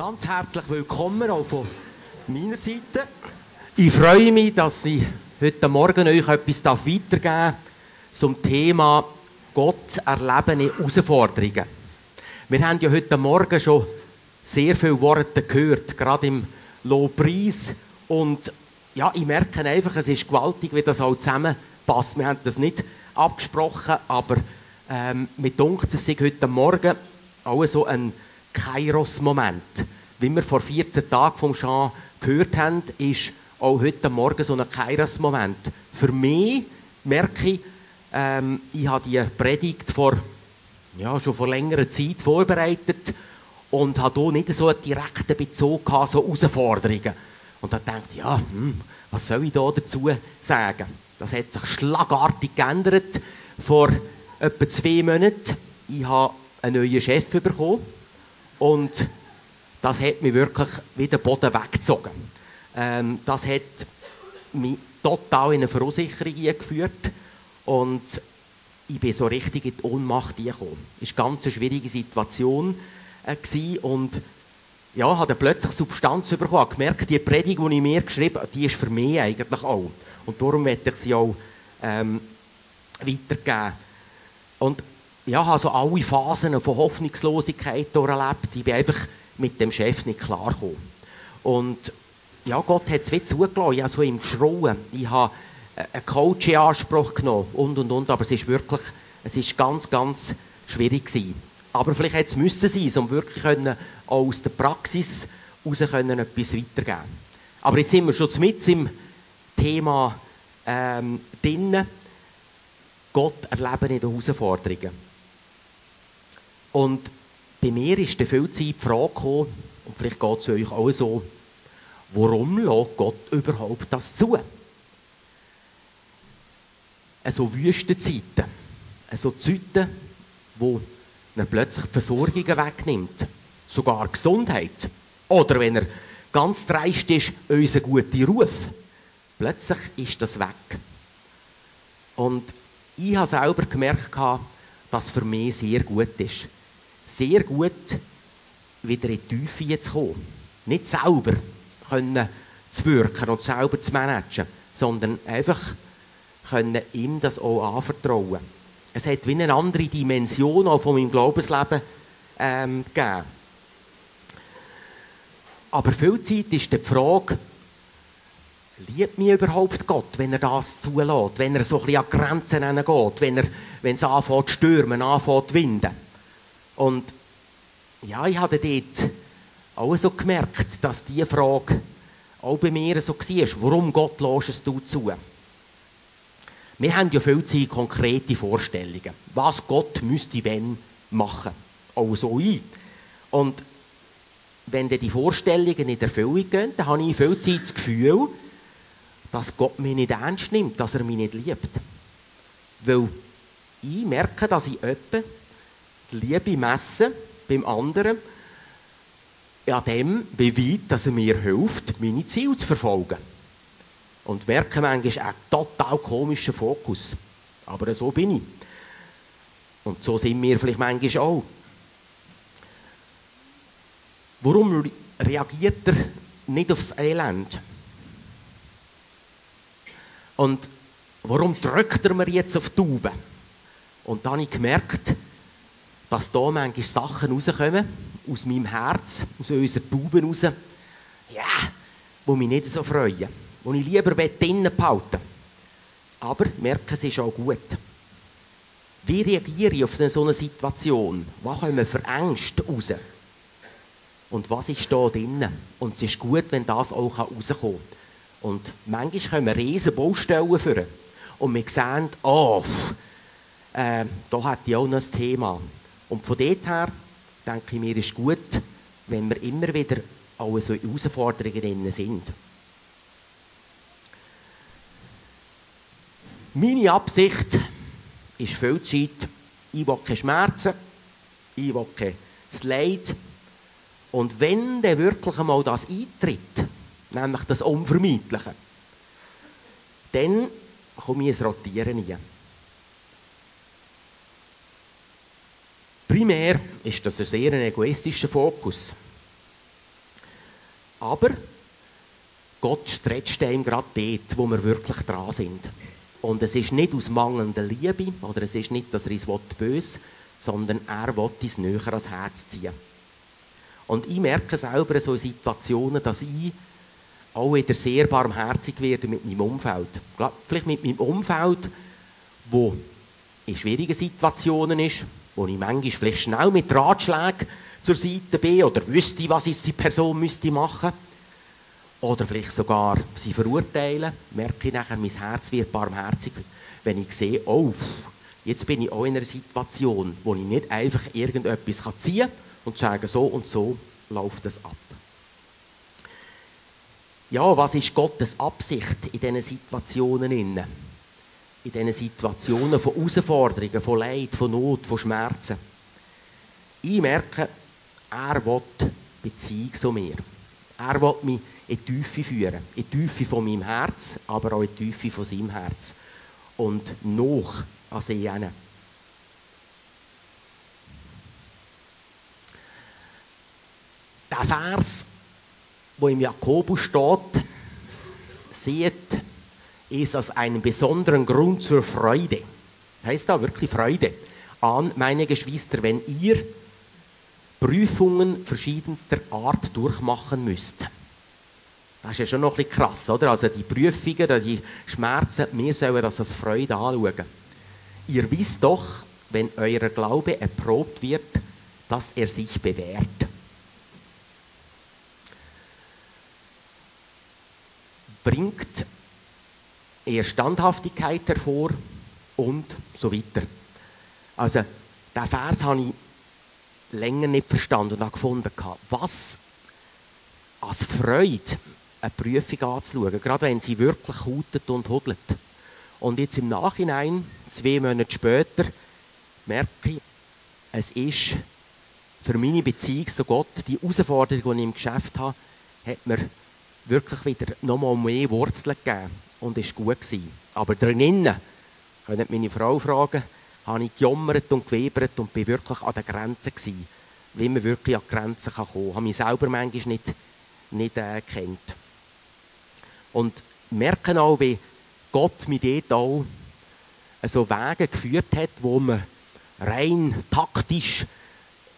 Ganz herzlich willkommen auch von meiner Seite. Ich freue mich, dass ich heute Morgen euch etwas weitergeben darf zum Thema Gott erlebende Herausforderungen. Wir haben ja heute Morgen schon sehr viele Worte gehört, gerade im Lobpreis. Und ja, ich merke einfach, es ist gewaltig, wie das auch zusammenpasst. Wir haben das nicht abgesprochen, aber ähm, mir dunkt es sich heute Morgen auch so ein Kairos-Moment. Wie wir vor 14 Tagen vom Jean gehört haben, ist auch heute Morgen so ein Kairos-Moment. Für mich merke ich, ähm, ich habe die Predigt vor, ja, schon vor längerer Zeit vorbereitet und habe hier nicht so einen direkten Bezug gehabt, so Herausforderungen. Und da denkt ja, hm, was soll ich da dazu sagen? Das hat sich schlagartig geändert vor etwa zwei Monaten. Ich habe einen neuen Chef bekommen und das hat mich wirklich wieder Boden weggezogen. Ähm, das hat mich total in eine Verunsicherung geführt und ich bin so richtig in die Ohnmacht gekommen. Es war eine ganz schwierige Situation äh, und ja, habe plötzlich Substanz bekommen, habe gemerkt, die Predigt, die ich mir geschrieben habe, die ist für mich eigentlich auch. Und darum werde ich sie auch ähm, weitergeben. Und ja, habe so alle Phasen von Hoffnungslosigkeit erlebt. Ich bin einfach mit dem Chef nicht klargekommen. Und ja, Gott hat es wie zugelassen. Ich habe so ihm geschrauen. Ich habe einen Coach in Anspruch genommen und, und, und. Aber es ist wirklich, es ist ganz, ganz schwierig gewesen. Aber vielleicht hätte es müssen sein, um wirklich können, auch aus der Praxis heraus können, etwas weitergeben Aber jetzt sind wir schon mit im Thema ähm, drin. Gott erleben in den Herausforderungen. Und bei mir ist viel Zeit die Frage gekommen, und vielleicht geht es euch auch so, warum lässt Gott überhaupt das zu? So Wüstenzeiten, so Zeiten, wo er plötzlich die Versorgungen wegnimmt, sogar Gesundheit. Oder wenn er ganz dreist ist, unseren guten Ruf. Plötzlich ist das weg. Und ich habe selber gemerkt, dass für mich sehr gut ist. Sehr gut, wieder in die Tiefe zu kommen. Nicht selber können zu wirken und selber zu managen, sondern einfach können ihm das auch anvertrauen. Es hat wie eine andere Dimension auch von meinem Glaubensleben ähm, gegeben. Aber viel Zeit ist die Frage, liebt mich überhaupt Gott, wenn er das zulässt, wenn er so ein bisschen an Grenzen geht, wenn, er, wenn es anfängt zu stürmen, anfängt zu winden. Und ja, ich habe dort auch so gemerkt, dass diese Frage auch bei mir so war. Warum Gott lässt du zu? Wir haben ja viel Zeit konkrete Vorstellungen, was Gott müsste wenn machen. Auch so ich. Und wenn dann die Vorstellungen nicht Erfüllung gehen, dann habe ich viel Zeit das Gefühl, dass Gott mich nicht ernst nimmt, dass er mich nicht liebt. Weil ich merke, dass ich öppe die Liebe messe beim anderen an dem, wie weit dass er mir hilft, meine Ziele zu verfolgen. Und merke manchmal einen total komischen Fokus. Aber so bin ich. Und so sind wir vielleicht manchmal auch. Warum reagiert er nicht aufs Elend? Und warum drückt er mir jetzt auf die Tube? Und dann habe ich gemerkt, dass da manchmal Sachen rauskommen, aus meinem Herz, aus unserer Tube raus, ja, die mich nicht so freuen die ich lieber drinnen behalten Aber ich merke, es ist auch gut. Wie reagiere ich auf so eine Situation? Was kommen für Ängste raus? Und was ist da drinnen? Und es ist gut, wenn das auch rauskommen kann. Und manchmal kommen riesen Baustellen führen. Und wir sehen, oh, äh, da hat die auch noch ein Thema. Und von dort her denke ich mir, ist gut, wenn wir immer wieder auch so Herausforderungen sind. Meine Absicht ist viel Zeit, ich will keine Schmerzen, ich will kein Leid. Und wenn dann wirklich einmal das eintritt, nämlich das Unvermeidliche, dann komme ich ins Rotieren rein. Primär ist das ein sehr egoistischer Fokus. Aber Gott stretcht einem gerade dort, wo wir wirklich dran sind. Und es ist nicht aus mangelnder Liebe, oder es ist nicht, dass er uns böse sondern er will uns näher ans Herz ziehen. Und ich merke selber in solchen Situationen, dass ich auch wieder sehr barmherzig werde mit meinem Umfeld. Vielleicht mit meinem Umfeld, wo in schwierigen Situationen ist, wo ich manchmal vielleicht schnell mit Ratschlägen zur Seite bin oder wüsste, was die Person müsste machen oder vielleicht sogar sie verurteilen, merke ich nachher, mein Herz wird barmherzig, wenn ich sehe, oh, jetzt bin ich auch in einer Situation, wo ich nicht einfach irgendetwas ziehen kann und sagen, so und so läuft es ab. Ja, was ist Gottes Absicht in diesen Situationen? In diesen Situationen von Herausforderungen, von Leid, von Not, von Schmerzen. Ich merke, er will Beziehung zu mir. Er will mich in die Tiefe führen. In die Tiefe von meinem Herz, aber auch in die Tiefe von seinem Herz. Und noch an sie hin. Der Vers, wo im Jakobus steht, seht es als einen besonderen Grund zur Freude. Das heißt da wirklich Freude an, meine Geschwister, wenn ihr Prüfungen verschiedenster Art durchmachen müsst. Das ist ja schon noch ein bisschen krass, oder? Also die Prüfungen, die Schmerzen, wir sollen das als Freude anschauen. Ihr wisst doch, wenn euer Glaube erprobt wird, dass er sich bewährt. Bringt er Standhaftigkeit hervor und so weiter. Also, der Vers habe ich länger nicht verstanden und auch gefunden, was als Freude eine Prüfung anzuschauen, gerade wenn sie wirklich hutet und hudelt. Und jetzt im Nachhinein, zwei Monate später, merke ich, es ist für meine Beziehung zu Gott, die Herausforderung, die ich im Geschäft habe, hat mir wirklich wieder nochmal mehr Wurzeln gegeben und ist gut gewesen. Aber drinnen, könnt meine Frau fragen, habe ich gejammert und gewebert und bin wirklich an der Grenze gewesen, wie man wirklich an die Grenzen kommen kann. Ich habe mich selber manchmal nicht, nicht äh, kennt. Und merken auch, wie Gott mich dort auch so Wege geführt hat, wo man rein taktisch,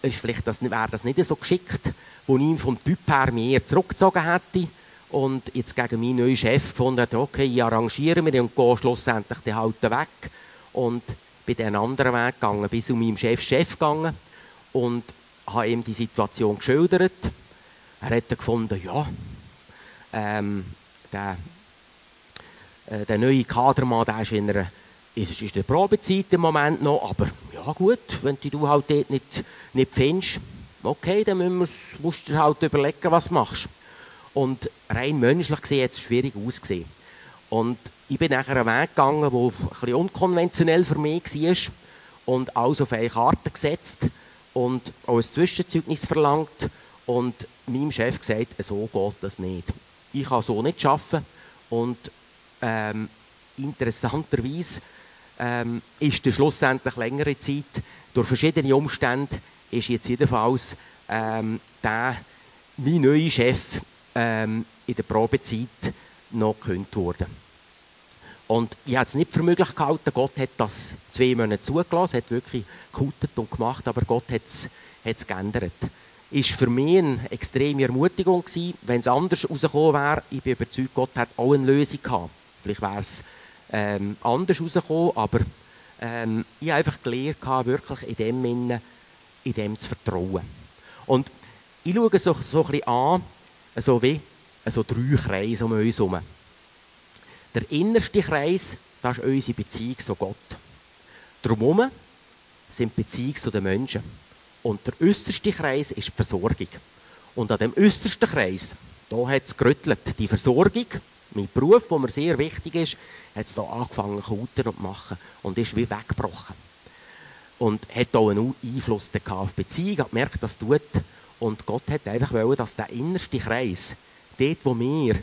ist vielleicht das, wäre das nicht so geschickt, wo ihn vom Typ her mehr zurückgezogen hätte und jetzt gegen meinen neuen Chef gefunden hat, okay, ich arrangiere mich und gehe schlussendlich den halt weg und bin den anderen Weg gegangen, bis zu meinem Chef Chef gegangen und habe ihm die Situation geschildert. Er hat gefunden, ja, ähm, der, äh, der neue Kadermann, der ist in einer ist, ist der Probezeit im Moment noch, aber ja gut, wenn du halt dort nicht, nicht findest, okay, dann musst du halt überlegen, was du machst. Und rein menschlich gesehen hat es schwierig ausgesehen. Und ich bin nachher einen Weg gegangen, der ein bisschen unkonventionell für mich war und alles auf eine Karte gesetzt und auch ein Zwischenzeugnis verlangt und meinem Chef gesagt, so geht das nicht. Ich kann so nicht arbeiten und ähm, interessanterweise ähm, ist der schlussendlich längere Zeit durch verschiedene Umstände ist jetzt jedenfalls ähm, der, mein neuer Chef ähm, in der Probezeit noch gekündigt worden. Und ich habe es nicht für möglich gehalten, Gott hat das zwei Monate zugelassen, hat wirklich gekutet und gemacht, aber Gott hat es geändert. Ist für mich eine extreme Ermutigung gewesen, wenn es anders rausgekommen wäre. Ich bin überzeugt, Gott hat auch eine Lösung gehabt. Vielleicht wäre es ähm, anders rausgekommen, aber ähm, ich habe einfach gelernt, wirklich in dem, Innen, in dem zu vertrauen. Und ich schaue so, so ein bisschen an, so wie so drei Kreise um uns herum. Der innerste Kreis, das ist unsere Beziehung zu Gott. Drumherum sind Beziehungen zu den Menschen. Und der äußerste Kreis ist die Versorgung. Und an dem äußersten Kreis, da hat es gerüttelt. Die Versorgung, mein Beruf, der mir sehr wichtig ist, hat es da angefangen zu und machen und ist wie weggebrochen. Und hat auch einen Einfluss auf die Beziehung, hat gemerkt, das tut. Und Gott hat einfach wollen, dass der innerste Kreis, dort wo wir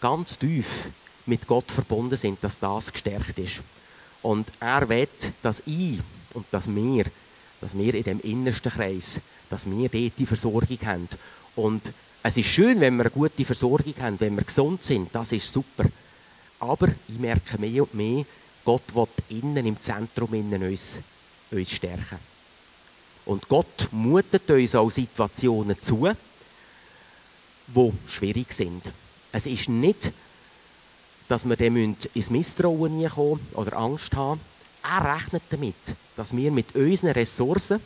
ganz tief mit Gott verbunden sind, dass das gestärkt ist. Und er will, dass ich und dass wir, dass wir in dem innersten Kreis, dass wir dort die Versorgung haben. Und Es ist schön, wenn wir eine gute Versorgung haben, wenn wir gesund sind, das ist super. Aber ich merke mehr und mehr, Gott will innen im Zentrum innen uns, uns stärken. Und Gott mutet uns auch Situationen zu, die schwierig sind. Es ist nicht, dass wir dem ins Misstrauen kommen oder Angst haben. Er rechnet damit, dass wir mit unseren Ressourcen,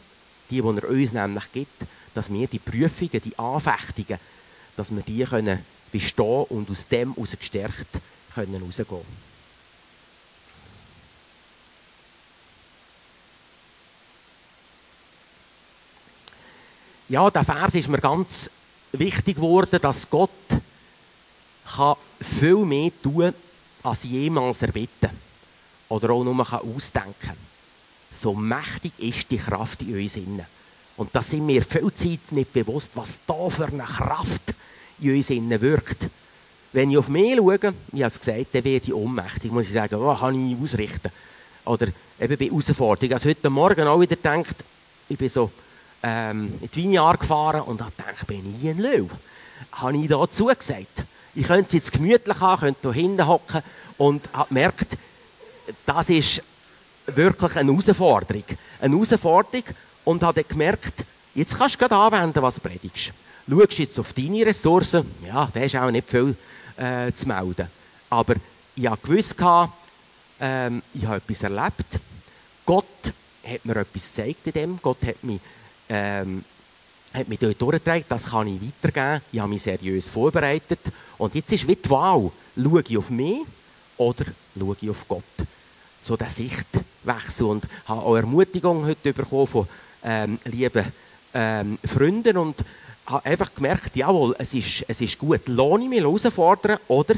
die, die er uns nämlich gibt, dass wir die Prüfungen, die Anfechtungen, dass wir die können bestehen und aus dem heraus gestärkt können rausgehen. Ja, der Vers ist mir ganz wichtig geworden, dass Gott kann viel mehr tun, als jemals erbitten oder auch nur ausdenken kann. So mächtig ist die Kraft in uns innen. Und da sind mir viel Zeit nicht bewusst, was da für eine Kraft in uns innen wirkt. Wenn ich auf mich schaue, ich habe es gesagt, dann werde ich ohnmächtig. Muss ich sagen, was oh, kann ich ausrichten? Oder eben bei Herausforderungen. Also heute Morgen auch wieder gedacht, ich bin so ähm, in die Vineyard gefahren und habe gedacht, bin ich ein Löw? Habe ich da zugesagt? Ich könnte jetzt gemütlich haben, könnte hier hinten hocken und habe gemerkt, das ist wirklich eine Herausforderung. Eine Herausforderung, und habe dann gemerkt, jetzt kannst du gerade anwenden, was du predigst. Schaust jetzt auf deine Ressourcen, ja, da ist auch nicht viel äh, zu melden. Aber ich habe gewusst, ähm, ich habe etwas erlebt. Gott hat mir etwas gezeigt in dem. Gott hat mich, ähm, hat mich dort durchgetragen. Das kann ich weitergeben. Ich habe mich seriös vorbereitet. Und jetzt ist wie die Wahl. Schaue ich auf mich oder schaue ich auf Gott? So der Sichtwechsel. Und habe auch Ermutigung heute bekommen von ähm, lieben ähm, Freunden und habe einfach gemerkt, jawohl, es ist, es ist gut, lohne ich mich herausfordern oder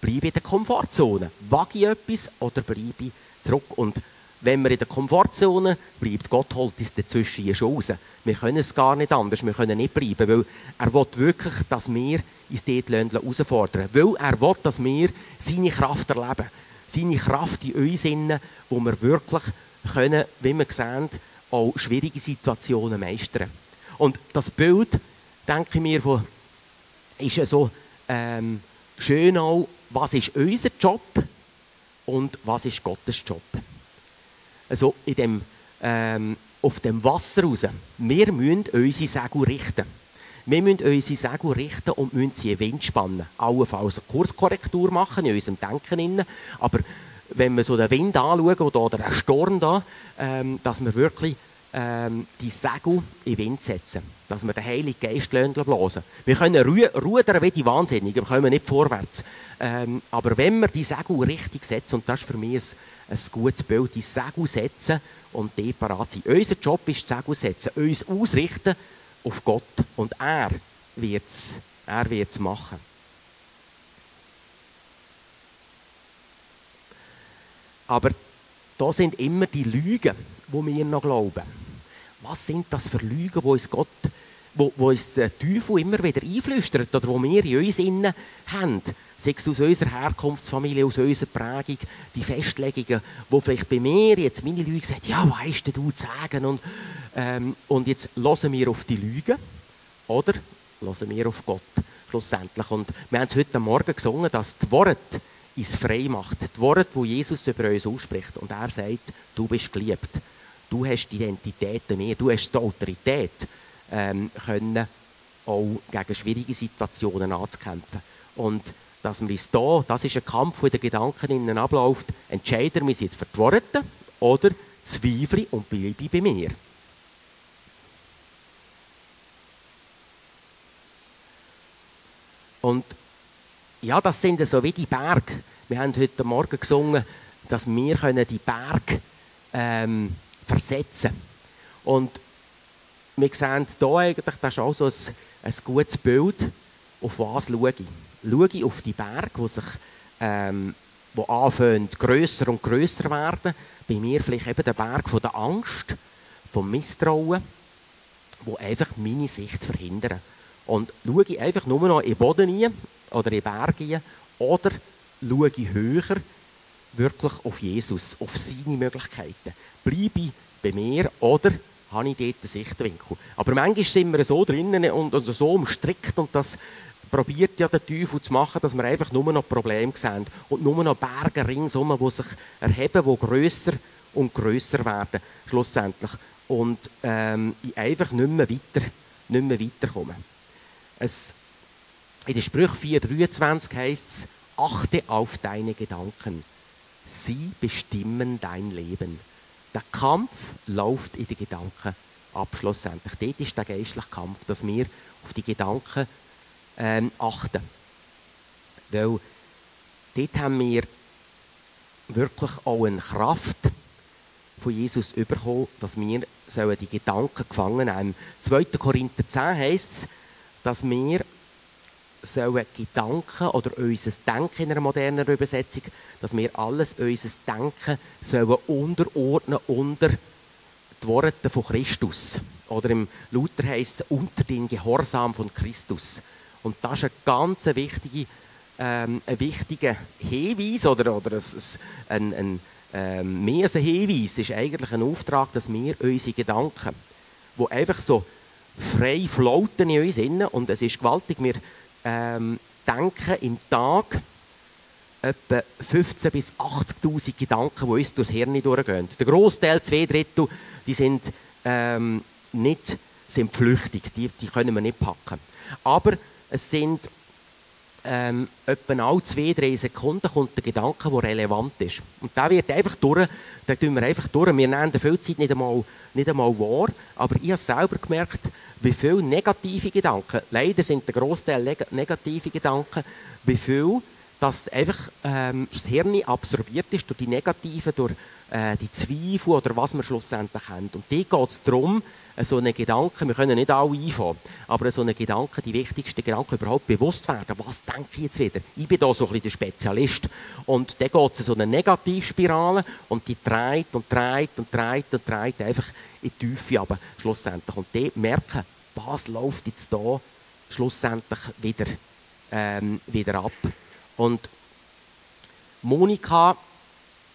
bleibe in der Komfortzone. Wage ich etwas oder bleibe ich zurück? Und wenn wir in der Komfortzone bleibt, Gott holt uns dazwischen schon raus. Wir können es gar nicht anders, wir können nicht bleiben, weil er will wirklich, dass wir uns dort herausfordern Weil er will, dass wir seine Kraft erleben. Seine Kraft in uns innen, wo wir wirklich können, wie wir sehen, auch schwierige Situationen meistern. Und das Bild, denke ich mir, ist ja so ähm, schön auch, was ist unser Job und was ist Gottes Job. Also in dem, ähm, auf dem Wasser raus, wir müssen unsere Segel richten. Wir müssen unsere Segel richten und müssen sie in den Wind spannen. Allenfalls eine Kurskorrektur machen in unserem Denken. Aber wenn wir so den Wind anschauen oder den Sturm da, ähm, dass wir wirklich ähm, die Segel in den Wind setzen. Dass wir den Heiligen Geist blasen Wir können ru rudern wie die Wahnsinnigen, wir kommen nicht vorwärts. Ähm, aber wenn wir die Segel richtig setzen, und das ist für mich ein, ein gutes Bild, die Segel setzen und die parat sind. Unser Job ist, die Segel setzen, uns ausrichten auf Gott. Und er wird es er wird's machen. Aber da sind immer die Lügen, die wir noch glauben. Was sind das für Lügen, wo uns Gott, wo, wo uns der Teufel immer wieder einflüstert oder wo wir in uns innen haben? Sei es aus unserer Herkunftsfamilie, aus unserer Prägung, die Festlegungen, wo vielleicht bei mir jetzt meine Lüge sagen, ja, weißt du zu sagen? Und, ähm, und jetzt hören wir auf die Lügen oder hören wir auf Gott schlussendlich. Und wir haben es heute Morgen gesungen, dass die Worte uns frei macht. Die Worte, die Jesus über uns ausspricht. Und er sagt, du bist geliebt. Du hast die Identität mehr, du hast die Autorität, ähm, können auch gegen schwierige Situationen anzukämpfen. Und dass wir uns da, das ist ein Kampf, der den Gedanken innen abläuft, entscheiden wir jetzt für oder zweifle und bleibe bei mir. Und ja, das sind so wie die Berge. Wir haben heute Morgen gesungen, dass wir können die Berge ähm, versetzen Und wir sehen hier eigentlich, das ist auch so ein, ein gutes Bild, auf was schaue ich. Schaue ich auf die Berge, die sich ähm, wo anfangen, grösser und grösser werden. Bei mir vielleicht eben der Berg von der Angst, vom Misstrauen, wo einfach meine Sicht verhindern. Und schaue ich einfach nur noch in den Boden rein, oder in Berge oder schaue ich höher wirklich auf Jesus, auf seine Möglichkeiten. Bleibe bei mir oder habe ich dort einen Sichtwinkel. Aber manchmal sind wir so drinnen und also so umstrickt und das probiert ja der Teufel zu machen, dass wir einfach nur noch Probleme sehen und nur noch Berge ringsum, die sich erheben, die grösser und grösser werden, schlussendlich. Und ähm, ich einfach nicht mehr, weiter, nicht mehr weiterkomme. Es, in der Sprüche 4,23 heißt es, achte auf deine Gedanken. Sie bestimmen dein Leben. Der Kampf läuft in den Gedanken ab. Dort ist der geistliche Kampf, dass wir auf die Gedanken ähm, achten. Weil dort haben wir wirklich auch eine Kraft von Jesus bekommen, dass wir die Gedanken gefangen nehmen. 2. Korinther 10 heißt es, dass wir sollen Gedanken oder unser Denken in einer modernen Übersetzung, dass wir alles unser Denken sollen unterordnen unter die Worte von Christus. Oder im Luther heißt es unter den Gehorsam von Christus. Und das ist ein ganz wichtiger, ähm, ein wichtiger Hinweis oder, oder ein, ein, ein ähm, mehr als ein Hinweis ist eigentlich ein Auftrag, dass wir unsere Gedanken, die einfach so frei floaten in uns innen, und es ist gewaltig, wir ähm, denken im Tag etwa 15.000 bis 80.000 Gedanken, die uns durchs Hirn durchgehen. Der Großteil, zwei Drittel, die sind ähm, nicht sind flüchtig, die, die können wir nicht packen. Aber es sind ähm, etwa alle zwei, drei Sekunden kommt der Gedanke, der relevant ist. Und der wird einfach durch, da tun wir einfach durch. Wir nehmen viel Zeit nicht einmal, nicht einmal wahr, aber ich habe selber gemerkt, wie viele negative Gedanken, leider sind der Großteil negative Gedanken, wie viel dass einfach ähm, das Hirn absorbiert ist durch die Negativen, durch äh, die Zweifel oder was wir schlussendlich haben. Und hier geht es darum, äh, so einen Gedanken, wir können nicht alle einfahren, aber so einen Gedanken, die wichtigsten Gedanken überhaupt bewusst werden. Was denke ich jetzt wieder? Ich bin da so ein bisschen der Spezialist. Und dann geht es in so eine Negativspirale und die dreht und dreht und dreht und dreht einfach in die Tiefe aber schlussendlich. Und die merken, was läuft jetzt da schlussendlich wieder, ähm, wieder ab. Und Monika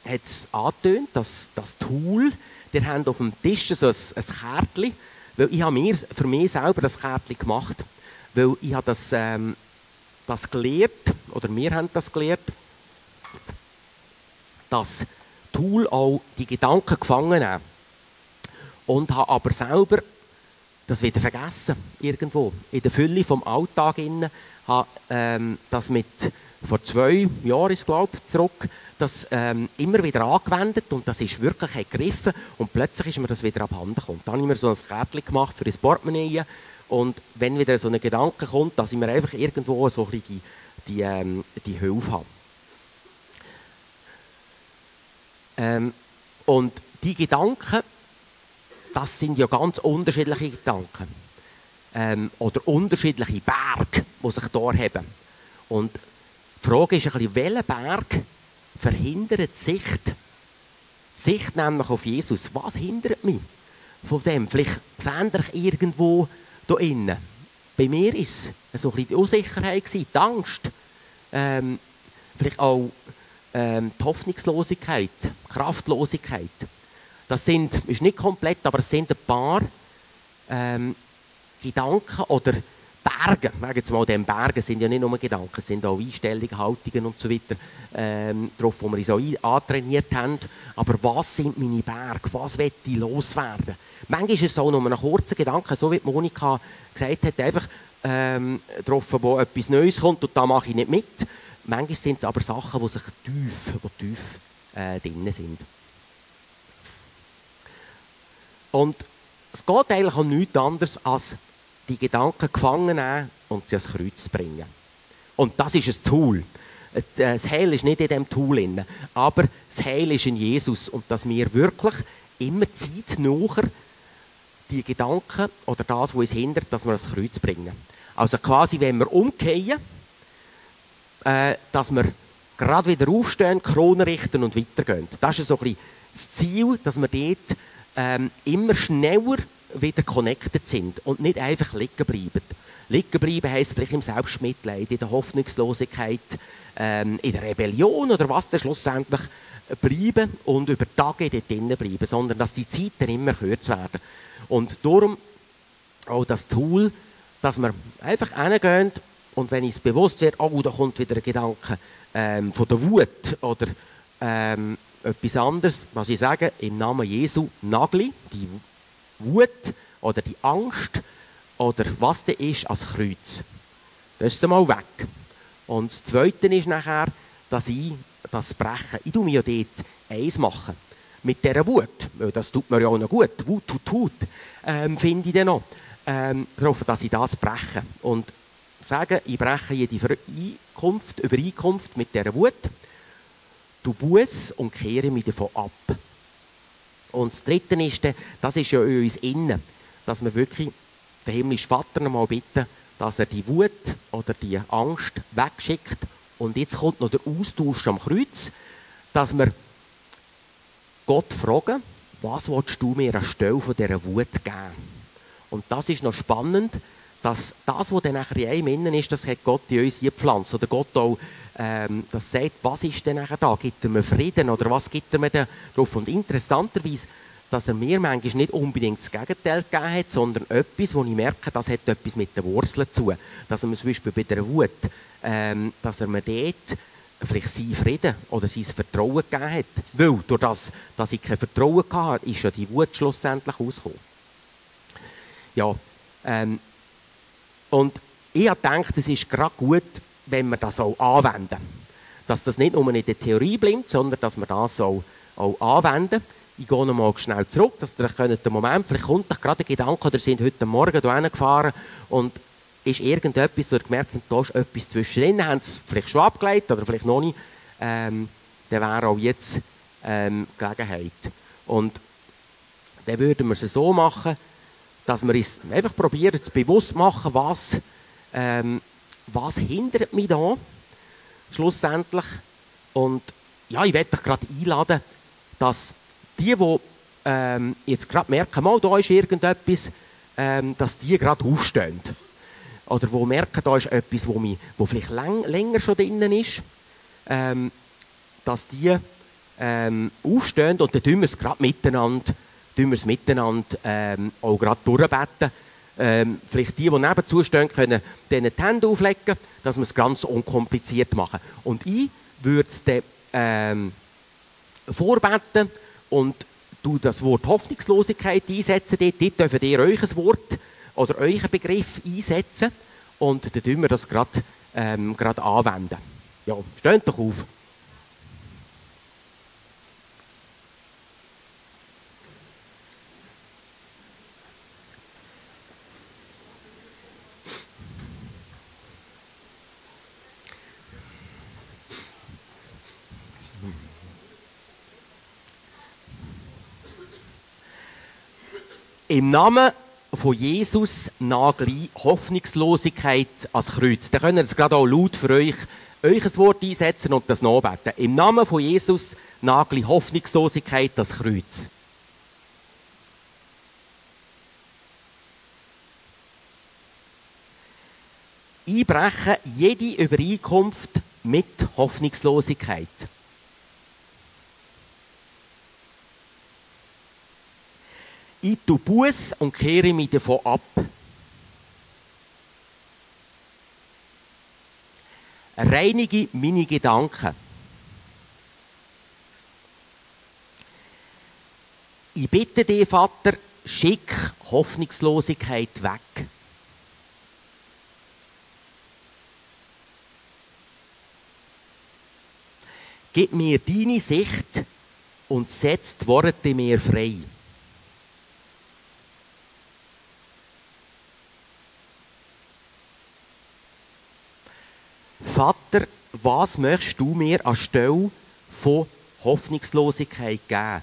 hat es angetönt, dass das Tool, der haben auf dem Tisch so ein, ein Kärtchen, weil ich habe mir für mich selber das Kärtchen gemacht, weil ich habe das, ähm, das gelernt, oder wir haben das gelernt, das Tool auch die Gedanken gefangen nehmen. Und habe aber selber das wieder vergessen, irgendwo. In der Fülle vom Alltag innen, habe ähm, das mit vor zwei Jahren ist glaube zurück, das ähm, immer wieder angewendet und das ist wirklich gegriffen und plötzlich ist mir das wieder abhanden gekommen. Dann habe ich mir so ein Kärtchen gemacht für das Portemonnaie und wenn wieder so ein Gedanke kommt, dass ich mir einfach irgendwo so ein die, die, ähm, die Hilfe habe. Ähm, und die Gedanken, das sind ja ganz unterschiedliche Gedanken. Ähm, oder unterschiedliche Berge, die sich da haben. Und die Frage ist ein bisschen, welcher Berg verhindert die Sicht? Die Sicht nämlich auf Jesus. Was hindert mich von dem? Vielleicht sehe ich irgendwo da innen. Bei mir war es so ein bisschen die Unsicherheit, die Angst. Ähm, vielleicht auch ähm, die Hoffnungslosigkeit, Kraftlosigkeit. Das sind, ist nicht komplett, aber es sind ein paar ähm, Gedanken oder Bergen, sagen jetzt mal, den Bergen sind ja nicht nur Gedanken, es sind auch Einstellungen, Haltungen und so weiter ähm, drauf, wo wir auch antrainiert haben. Aber was sind meine Berge? Was will ich loswerden? Manchmal ist es so nur ein kurzer Gedanke, so wie Monika gesagt hat, einfach ähm, drauf, wo etwas Neues kommt und da mache ich nicht mit. Manchmal sind es aber Sachen, die sich tief, die tief äh, drin sind. Und es geht eigentlich um nichts anderes als die Gedanken gefangen nehmen und sie ans Kreuz bringen. Und das ist ein Tool. Das Heil ist nicht in diesem Tool drin, aber das Heil ist in Jesus und dass wir wirklich immer Zeit nachher die Gedanken oder das, was uns hindert, dass wir ans Kreuz bringen. Also quasi, wenn wir umkehren, äh, dass wir gerade wieder aufstehen, Krone richten und weitergehen. Das ist so ein bisschen das Ziel, dass wir dort ähm, immer schneller wieder connected sind und nicht einfach liegen bleiben. Liegen bleiben heisst vielleicht im Selbstmitleid, in der Hoffnungslosigkeit, ähm, in der Rebellion oder was dann schlussendlich bleiben und über Tage dort drinnen bleiben, sondern dass die Zeiten immer kürzer werden. Und darum auch das Tool, dass wir einfach hingehen und wenn es bewusst wird, oh, da kommt wieder ein Gedanke ähm, von der Wut oder ähm, etwas anderes, was ich sage, im Namen Jesu, Nagli, die Wut oder die Angst oder was da ist, als Kreuz. Das ist einmal weg. Und das Zweite ist nachher, dass ich das Brechen, ich tue mir ja dort eins machen. Mit dieser Wut, das tut mir ja auch noch gut, Wut tut Wut, ähm, finde ich dann noch, ähm, darauf, dass ich das breche. Und sage, ich breche jede Einkunft, Übereinkunft mit dieser Wut, du Buß und kehre mich davon ab. Und das Dritte ist, das ist ja in uns innen, dass wir wirklich den himmlischen Vater noch mal bitten, dass er die Wut oder die Angst wegschickt. Und jetzt kommt noch der Austausch am Kreuz, dass wir Gott fragen, was willst du mir anstelle von dieser Wut geben? Und das ist noch spannend, dass das, was dann nachher in einem innen ist, das hat Gott in uns gepflanzt. Oder Gott auch ähm, das sagt, was ist denn da? Gibt er mir Frieden oder was gibt er mir da drauf? Und interessanterweise, dass er mir manchmal nicht unbedingt das Gegenteil gegeben hat, sondern etwas, wo ich merke, das hat etwas mit den Wurzeln zu tun. Dass er mir zum Beispiel bei der Wut, ähm, dass er mir dort vielleicht sein Frieden oder sein Vertrauen gegeben hat. Weil durch das, dass ich kein Vertrauen hatte, ist ja die Wut schlussendlich ausgekommen. Ja, ähm, und ich habe gedacht, es ist gerade gut, wenn wir das auch anwenden. Dass das nicht nur in der Theorie bleibt, sondern dass wir das auch, auch anwenden. Ich gehe noch mal schnell zurück, dass ihr den Moment, vielleicht kommt euch gerade ein Gedanke, oder sind heute Morgen hierher gefahren und ist irgendetwas, ihr gemerkt habt, da ist etwas zwischendrin, haben es vielleicht schon abgeleitet oder vielleicht noch nicht, ähm, dann wäre auch jetzt ähm, Gelegenheit. Und dann würden wir es so machen, dass wir uns einfach probieren, zu bewusst machen, was, ähm, was hindert mich da schlussendlich. Und ja, ich werde dich gerade einladen, dass die, die ähm, jetzt gerade merken, mal, da ist irgendetwas, ähm, dass die gerade aufstehen. Oder die merken, da ist etwas, wo, mich, wo vielleicht lang, länger schon drinnen ist, ähm, dass die ähm, aufstehen und dann tun wir es gerade miteinander tun wir es miteinander ähm, auch gerade durchbeten. Ähm, vielleicht die, die nebenzu stehen, können denen die Hände auflegen, dass wir es ganz unkompliziert machen. Und ich würde es dann ähm, vorbeten und du das Wort Hoffnungslosigkeit einsetzen. Dort, dort dürft ihr euch Wort oder euren Begriff einsetzen und dann tun wir das gerade ähm, anwenden. Ja, steht doch auf. Im Namen von Jesus nagli Hoffnungslosigkeit als Kreuz. Dann könnt ihr es gerade auch laut für euch, euch ein Wort einsetzen und das nachbeten. Im Namen von Jesus nagli Hoffnungslosigkeit als Kreuz. Einbrechen jede Übereinkunft mit Hoffnungslosigkeit. Ich tue Buß und kehre mich davon ab. Reinige meine Gedanken. Ich bitte dich, Vater, schick Hoffnungslosigkeit weg. Gib mir deine Sicht und setz die Worte mir frei. Vater, was möchtest du mir anstelle von Hoffnungslosigkeit geben?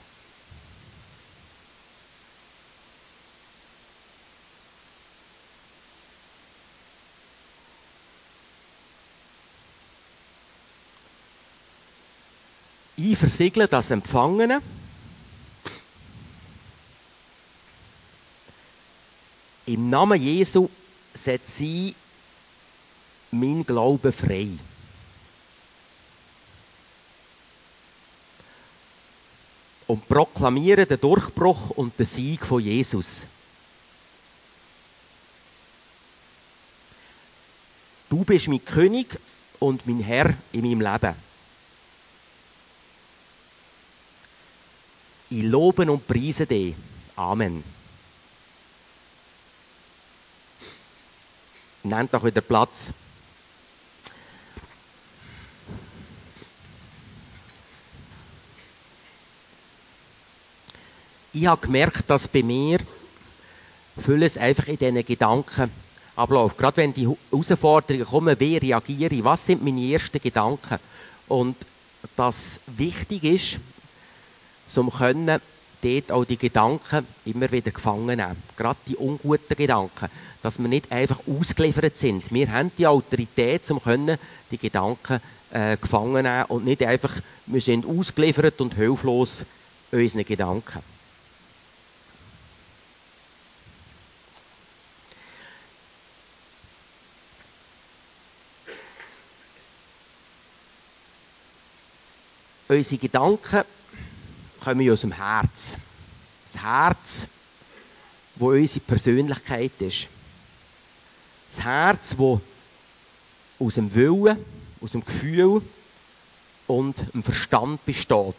Ich versiegle das Empfangene. Im Namen Jesu setzt sie mein Glaube frei. Und proklamieren den Durchbruch und den Sieg von Jesus. Du bist mein König und mein Herr in meinem Leben. Ich lobe und preise dich. Amen. Nehmt doch wieder Platz. Ich habe gemerkt, dass bei mir vieles einfach in diesen Gedanken abläuft. Gerade wenn die Herausforderungen kommen, wie reagiere ich, was sind meine ersten Gedanken? Und das wichtig ist, um können dort auch die Gedanken immer wieder gefangen nehmen. Gerade die unguten Gedanken. Dass wir nicht einfach ausgeliefert sind. Wir haben die Autorität, um können die Gedanken äh, gefangen nehmen und nicht einfach, wir sind ausgeliefert und hilflos unseren Gedanken. Unsere Gedanken kommen aus dem Herz. Das Herz, wo unsere Persönlichkeit ist. Das Herz, wo aus dem Willen, aus dem Gefühl und dem Verstand besteht.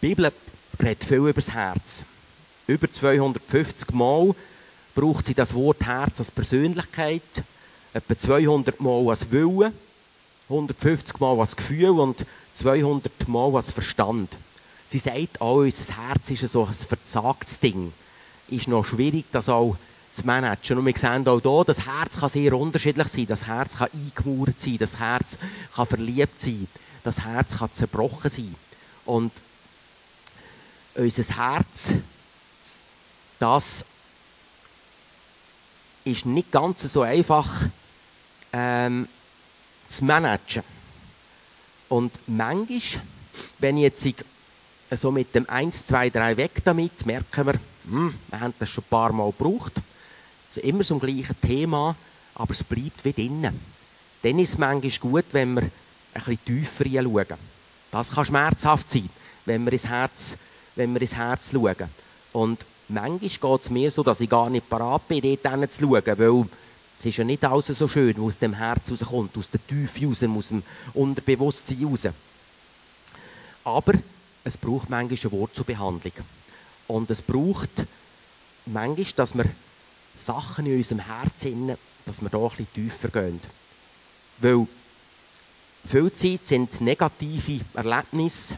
Die Bibel redet viel über das Herz. Über 250 Mal braucht sie das Wort Herz als Persönlichkeit, etwa 200 Mal als Willen, 150 Mal als Gefühl und 200 Mal als Verstand. Sie sagt auch, unser Herz ist so ein verzagtes Ding. Ist noch schwierig, das auch zu managen. Und wir sehen auch hier, das Herz kann sehr unterschiedlich sein. Das Herz kann eingemauert sein, das Herz kann verliebt sein, das Herz kann zerbrochen sein. Und unser Herz, das ist nicht ganz so einfach ähm, zu managen. Und manchmal, wenn ich jetzt so mit dem 1, 2, 3 weg damit, merken wir, hm, wir haben das schon ein paar Mal gebraucht. Also immer so ein gleiches Thema, aber es bleibt wie drinnen. Dann ist es manchmal gut, wenn wir ein bisschen tiefer hinschauen. Das kann schmerzhaft sein, wenn wir ins Herz, wenn wir ins Herz schauen. Und manchmal geht es mir so, dass ich gar nicht parat bin, dort zu schauen, weil es ist ja nicht alles so schön, was aus dem Herz rauskommt, aus der Tiefe raus, aus dem Unterbewusstsein raus. Aber es braucht manchmal eine Wurzelbehandlung. Und es braucht manchmal, dass wir Sachen in unserem Herzen, dass wir da ein bisschen tiefer gehen. Weil viel Zeit sind negative Erlebnisse,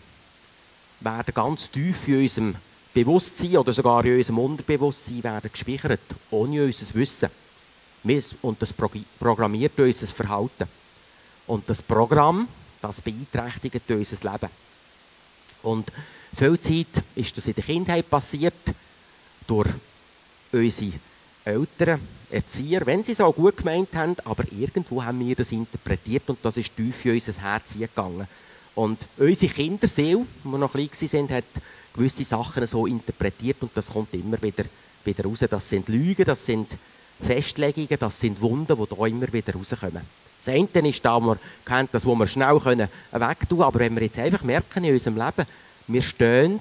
werden ganz tief in unserem Bewusstsein oder sogar in unserem Unterbewusstsein werden gespeichert, ohne unser Wissen. Und das programmiert unser Verhalten. Und das Programm, das beeinträchtigt unser Leben. Und viel Zeit ist das in der Kindheit passiert, durch unsere Eltern, Erzieher, wenn sie es auch gut gemeint haben, aber irgendwo haben wir das interpretiert und das ist tief in unser Herz gegangen. Und unsere Kinderseele, als wir noch klein waren, hat gewisse Sachen so interpretiert und das kommt immer wieder, wieder raus. Das sind Lügen, das sind Festlegungen, das sind Wunden, die da immer wieder rauskommen. Das eine ist da, wir kennen das, wo wir schnell können wegtun können, aber wenn wir jetzt einfach merken in unserem Leben, wir stehen,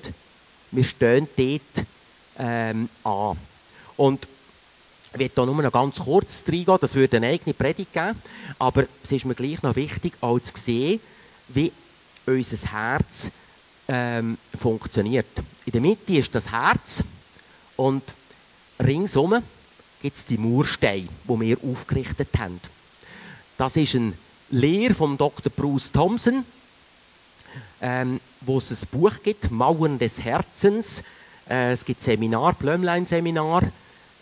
wir stehen dort ähm, an. Und ich werde hier nur noch ganz kurz reingehen, das würde eine eigene Predigt geben, aber es ist mir gleich noch wichtig, auch zu sehen, wie unser Herz ähm, funktioniert. In der Mitte ist das Herz und ringsum gibt es die Mursteine, die wir aufgerichtet haben. Das ist ein Lehr von Dr. Bruce Thompson, ähm, wo es ein Buch gibt, Mauern des Herzens. Äh, es gibt Seminar, Blömlein-Seminar.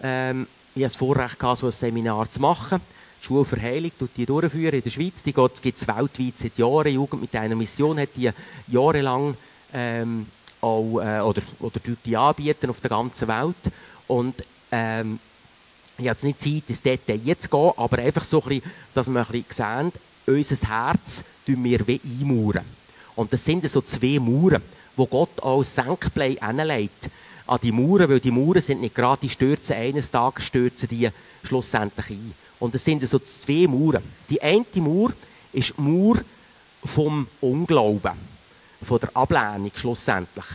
Ähm, ich hatte das Vorrecht, gehabt, so ein Seminar zu machen. Die Schule für Heilung tut die durchführen in der Schweiz. Die gibt es weltweit seit Jahren. Jugend mit einer Mission hat die jahrelang ähm, auch, äh, oder, oder die anbieten auf der ganzen Welt. Und ähm, ich habe jetzt nicht Zeit, ins Detail zu gehen, aber einfach so ein bisschen, dass wir ein bisschen sehen, unser Herz tun wir wie einmauern. Und das sind so zwei Mauern, wo Gott als Senkblei hinlegt. an die Mauern, weil die Mauern sind nicht gerade, die stürzen eines Tages stürzen die schlussendlich ein. Und es sind so zwei Mauern. Die eine Mauer ist die Mauer vom Unglauben, von der Ablehnung schlussendlich.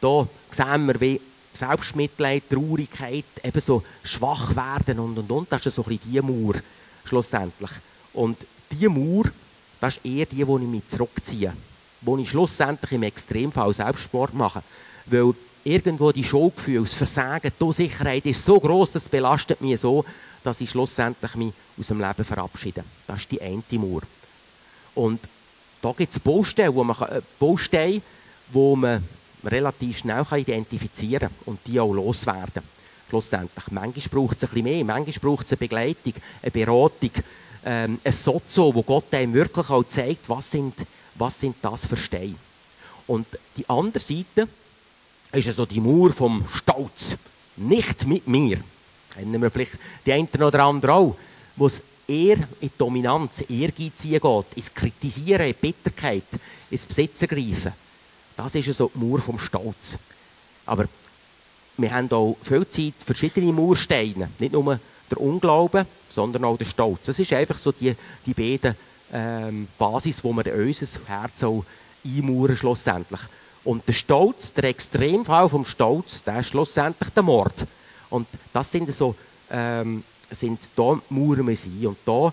Da sehen wir, wie Selbstmitleid, Traurigkeit, eben so schwach werden und und und. Das ist so ein bisschen die Mauer schlussendlich. Und diese Mauer, das ist eher die, wo ich mich zurückziehe. Wo ich schlussendlich im Extremfall Selbstsport mache. Weil irgendwo die Schuldgefühle, das Versagen, die Unsicherheit ist so groß, das belastet mich so, dass ich schlussendlich mich aus dem Leben verabschiede. Das ist die eine Mauer. Und da gibt es Bausteine, wo man, äh, Bausteine, wo man relativ schnell identifizieren kann und die auch loswerden. Schlussendlich. Manchmal braucht es ein bisschen mehr, manchmal braucht es eine Begleitung, eine Beratung, ähm, ein Sozo, wo Gott einem wirklich auch zeigt, was sind, was sind das für Steine. Und die andere Seite ist also die Mauer vom Stolz. Nicht mit mir. Kennen wir vielleicht die einen oder andere auch, wo es eher in die Dominanz, Ehrgeiz geht, ins Kritisieren, in die Bitterkeit, ins Besitzergreifen. Das ist so die Mauer vom Stolz. Aber wir haben auch viel Zeit verschiedene Mauersteine. Nicht nur der Unglaube, sondern auch der Stolz. Das ist einfach so die, die beiden ähm, Basis, wo wir unser Herz auch einmauern schlussendlich. Und der Stolz, der Extremfall vom Stolz, der ist schlussendlich der Mord. Und das sind so, ähm, sind da mauern wir sein. Und da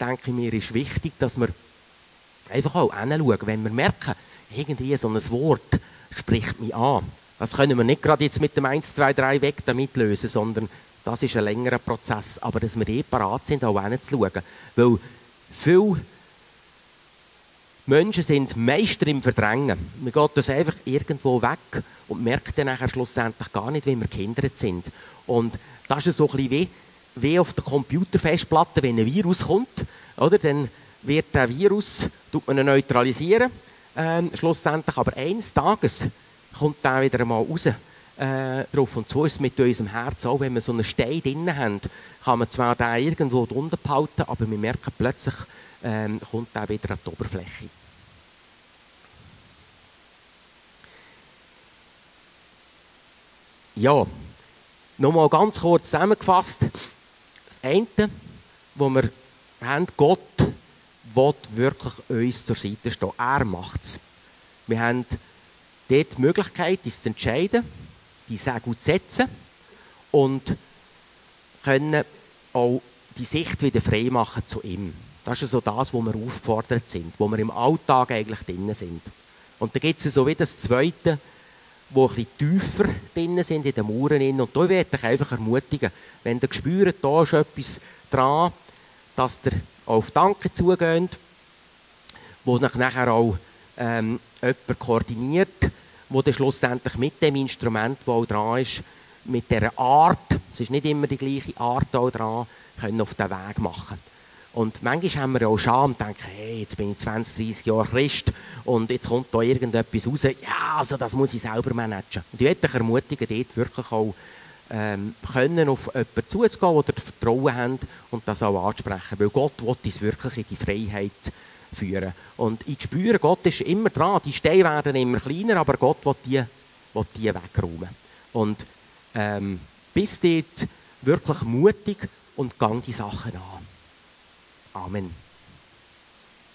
denke ich mir, ist wichtig, dass wir einfach auch hinschauen, wenn wir merken, irgendwie so ein Wort spricht mich an. Das können wir nicht gerade jetzt mit dem 1, 2, 3 weg damit lösen, sondern das ist ein längerer Prozess. Aber dass wir eh parat sind, auch hinzuschauen. Weil viele Menschen sind Meister im Verdrängen. Man geht das einfach irgendwo weg und merkt dann schlussendlich gar nicht, wie wir gehindert sind. Und das ist so ein bisschen wie, wie auf der Computerfestplatte, wenn ein Virus kommt, oder? dann wird der Virus, tut man neutralisieren, äh, schlussendlich, aber eines Tages kommt der wieder einmal raus. Äh, drauf. Und so ist es mit unserem Herz auch, wenn wir so einen Stein drin haben, kann man zwar den irgendwo drunter behalten, aber wir merken plötzlich, ähm, kommt er wieder an die Oberfläche. Ja, nochmal ganz kurz zusammengefasst. Das eine, wo wir haben, Gott will wirklich uns zur Seite stehen. Er macht es. Wir haben dort die Möglichkeit, uns zu entscheiden, die Segel zu setzen und können auch die Sicht wieder frei machen zu ihm. Das ist so das, wo wir aufgefordert sind, wo wir im Alltag eigentlich drin sind. Und da gibt es so wie das Zweite, wo ein bisschen tiefer drin sind in den Mauern. Und da werde ich einfach ermutigen, wenn ihr spürt, da ist etwas dran, dass ihr auf Danke zugeht, wo sich nachher auch ähm, jemand koordiniert, wo dann schlussendlich mit dem Instrument, das auch dran ist, mit dieser Art, es ist nicht immer die gleiche Art auch dran, können auf den Weg machen. Und manchmal haben wir auch Scham und denken, hey, jetzt bin ich 20, 30 Jahre Christ und jetzt kommt da irgendetwas raus. Ja, also das muss ich selber managen. Und ich möchte dich ermutigen, dort wirklich auch ähm, können auf jemanden zuzugehen, oder Vertrauen haben und das auch ansprechen. Weil Gott will uns wirklich in die Freiheit führen. Und ich spüre, Gott ist immer dran. Die Steine werden immer kleiner, aber Gott will die, will die wegräumen. Und ähm, bist dort wirklich mutig und gang die Sachen an. Amen.